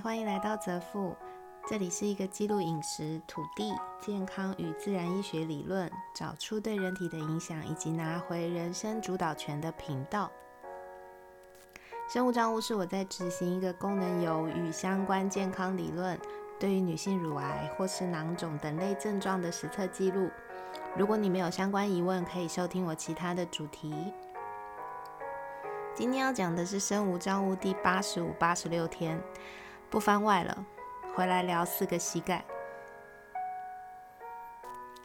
欢迎来到泽富，这里是一个记录饮食、土地、健康与自然医学理论，找出对人体的影响，以及拿回人生主导权的频道。生物账务是我在执行一个功能油与相关健康理论，对于女性乳癌或是囊肿等类症状的实测记录。如果你没有相关疑问，可以收听我其他的主题。今天要讲的是生无障物第八十五、八十六天。不番外了，回来聊四个膝盖。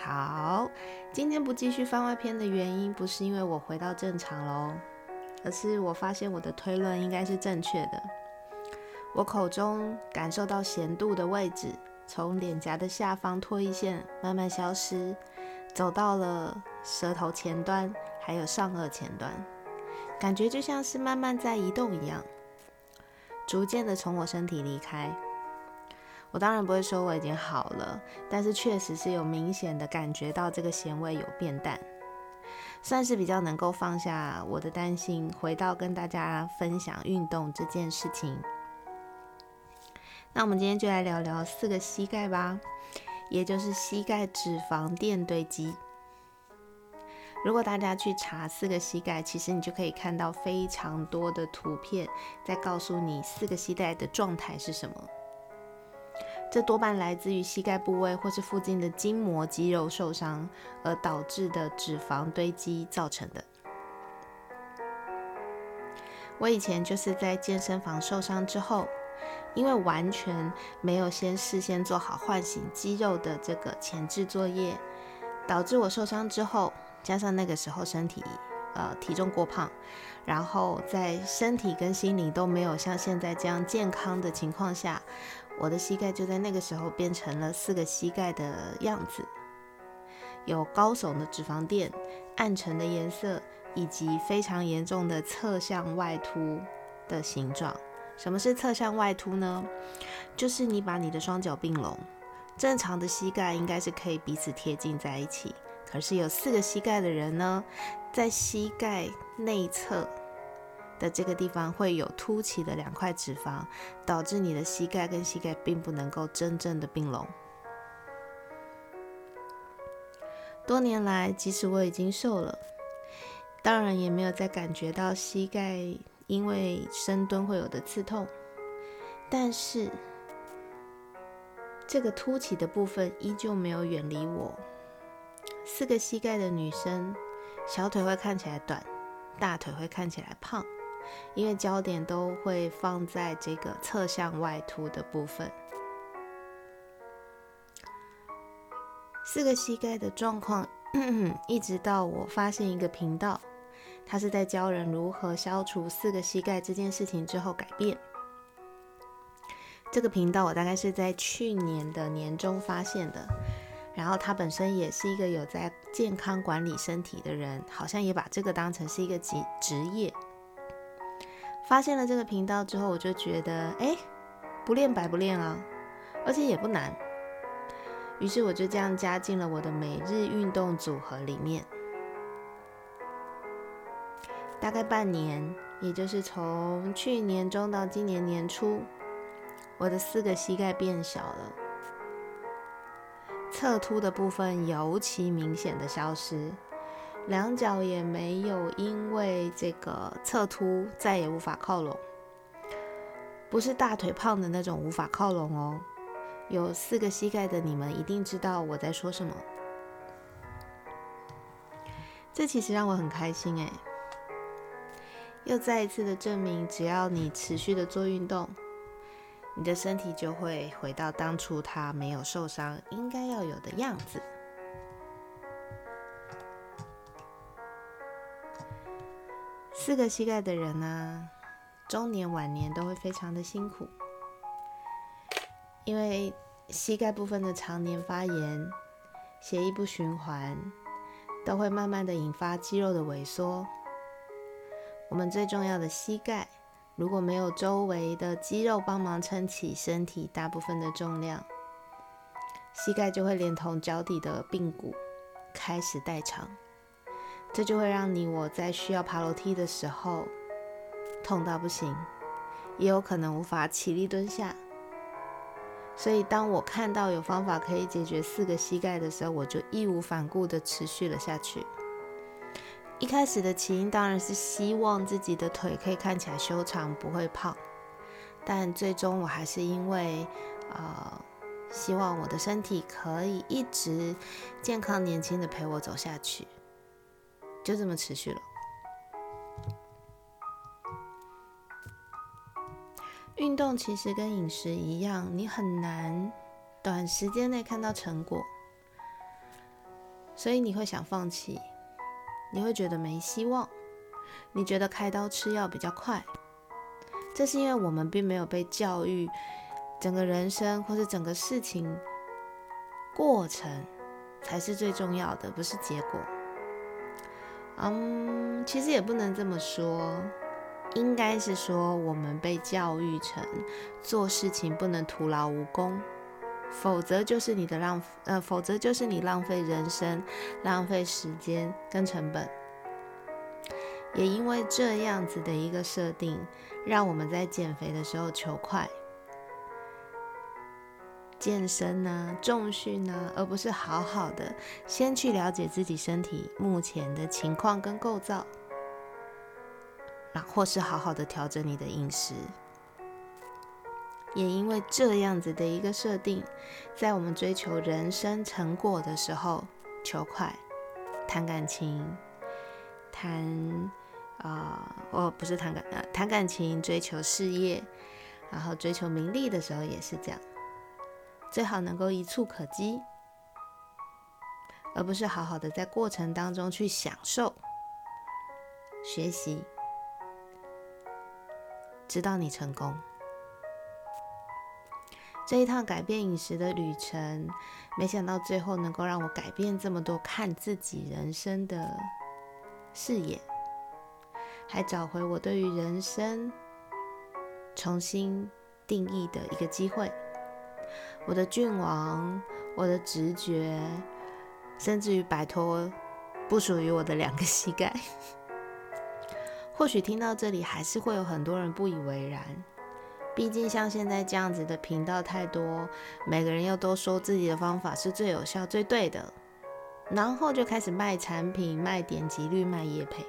好，今天不继续番外篇的原因，不是因为我回到正常喽，而是我发现我的推论应该是正确的。我口中感受到咸度的位置，从脸颊的下方唾液腺慢慢消失，走到了舌头前端，还有上颚前端，感觉就像是慢慢在移动一样。逐渐的从我身体离开，我当然不会说我已经好了，但是确实是有明显的感觉到这个咸味有变淡，算是比较能够放下我的担心，回到跟大家分享运动这件事情。那我们今天就来聊聊四个膝盖吧，也就是膝盖脂肪垫堆积。如果大家去查四个膝盖，其实你就可以看到非常多的图片，在告诉你四个膝盖的状态是什么。这多半来自于膝盖部位或是附近的筋膜肌肉受伤而导致的脂肪堆积造成的。我以前就是在健身房受伤之后，因为完全没有先事先做好唤醒肌肉的这个前置作业，导致我受伤之后。加上那个时候身体，呃，体重过胖，然后在身体跟心灵都没有像现在这样健康的情况下，我的膝盖就在那个时候变成了四个膝盖的样子，有高耸的脂肪垫、暗沉的颜色，以及非常严重的侧向外凸的形状。什么是侧向外凸呢？就是你把你的双脚并拢，正常的膝盖应该是可以彼此贴近在一起。而是有四个膝盖的人呢，在膝盖内侧的这个地方会有凸起的两块脂肪，导致你的膝盖跟膝盖并不能够真正的并拢。多年来，即使我已经瘦了，当然也没有再感觉到膝盖因为深蹲会有的刺痛，但是这个凸起的部分依旧没有远离我。四个膝盖的女生，小腿会看起来短，大腿会看起来胖，因为焦点都会放在这个侧向外凸的部分。四个膝盖的状况，一直到我发现一个频道，它是在教人如何消除四个膝盖这件事情之后改变。这个频道我大概是在去年的年中发现的。然后他本身也是一个有在健康管理身体的人，好像也把这个当成是一个职职业。发现了这个频道之后，我就觉得，哎，不练白不练啊，而且也不难。于是我就这样加进了我的每日运动组合里面。大概半年，也就是从去年中到今年年初，我的四个膝盖变小了。侧凸的部分尤其明显的消失，两脚也没有因为这个侧凸再也无法靠拢，不是大腿胖的那种无法靠拢哦。有四个膝盖的你们一定知道我在说什么，这其实让我很开心哎，又再一次的证明，只要你持续的做运动。你的身体就会回到当初他没有受伤应该要有的样子。四个膝盖的人呢，中年晚年都会非常的辛苦，因为膝盖部分的常年发炎、血液不循环，都会慢慢的引发肌肉的萎缩。我们最重要的膝盖。如果没有周围的肌肉帮忙撑起身体大部分的重量，膝盖就会连同脚底的髌骨开始代偿，这就会让你我在需要爬楼梯的时候痛到不行，也有可能无法起立蹲下，所以当我看到有方法可以解决四个膝盖的时候，我就义无反顾的持续了下去。一开始的起因当然是希望自己的腿可以看起来修长，不会胖。但最终我还是因为，呃，希望我的身体可以一直健康年轻的陪我走下去，就这么持续了。运动其实跟饮食一样，你很难短时间内看到成果，所以你会想放弃，你会觉得没希望，你觉得开刀吃药比较快。这是因为我们并没有被教育，整个人生或者整个事情过程才是最重要的，不是结果。嗯，其实也不能这么说，应该是说我们被教育成做事情不能徒劳无功，否则就是你的浪，呃，否则就是你浪费人生、浪费时间跟成本。也因为这样子的一个设定，让我们在减肥的时候求快、健身呢、重训呢，而不是好好的先去了解自己身体目前的情况跟构造，或是好好的调整你的饮食。也因为这样子的一个设定，在我们追求人生成果的时候求快、谈感情、谈。啊，哦不是谈感呃谈感情，追求事业，然后追求名利的时候也是这样，最好能够一触可及，而不是好好的在过程当中去享受、学习，直到你成功。这一趟改变饮食的旅程，没想到最后能够让我改变这么多看自己人生的视野。还找回我对于人生重新定义的一个机会。我的郡王，我的直觉，甚至于摆脱不属于我的两个膝盖。或许听到这里，还是会有很多人不以为然。毕竟像现在这样子的频道太多，每个人又都说自己的方法是最有效、最对的，然后就开始卖产品、卖点击率、卖业配。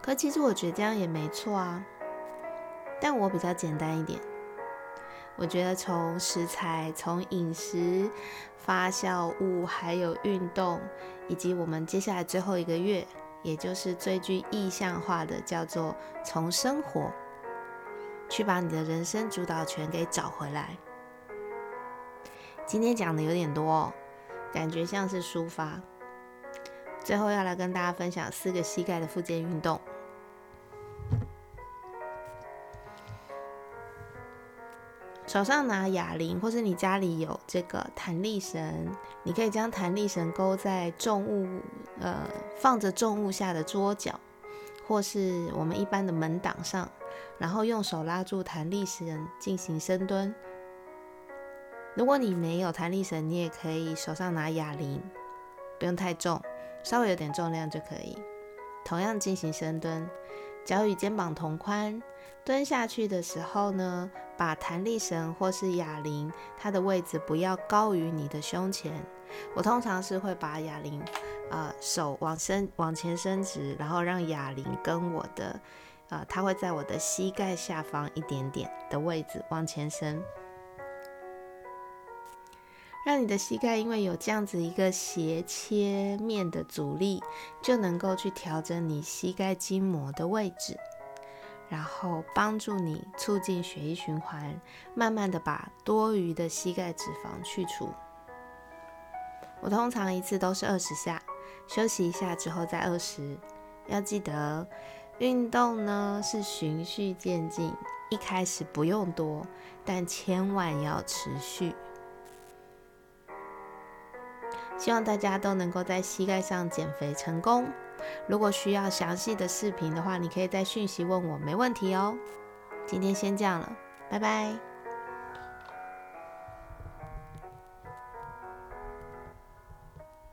可其实我觉得这样也没错啊，但我比较简单一点。我觉得从食材、从饮食、发酵物，还有运动，以及我们接下来最后一个月，也就是最具意象化的，叫做从生活去把你的人生主导权给找回来。今天讲的有点多，哦感觉像是抒发。最后要来跟大家分享四个膝盖的附件运动。手上拿哑铃，或是你家里有这个弹力绳，你可以将弹力绳勾在重物，呃，放着重物下的桌角，或是我们一般的门挡上，然后用手拉住弹力绳进行深蹲。如果你没有弹力绳，你也可以手上拿哑铃，不用太重，稍微有点重量就可以，同样进行深蹲，脚与肩膀同宽。蹲下去的时候呢，把弹力绳或是哑铃，它的位置不要高于你的胸前。我通常是会把哑铃，呃，手往伸往前伸直，然后让哑铃跟我的，呃，它会在我的膝盖下方一点点的位置往前伸，让你的膝盖因为有这样子一个斜切面的阻力，就能够去调整你膝盖筋膜的位置。然后帮助你促进血液循环，慢慢的把多余的膝盖脂肪去除。我通常一次都是二十下，休息一下之后再二十。要记得，运动呢是循序渐进，一开始不用多，但千万要持续。希望大家都能够在膝盖上减肥成功。如果需要详细的视频的话，你可以在讯息问我，没问题哦。今天先这样了，拜拜。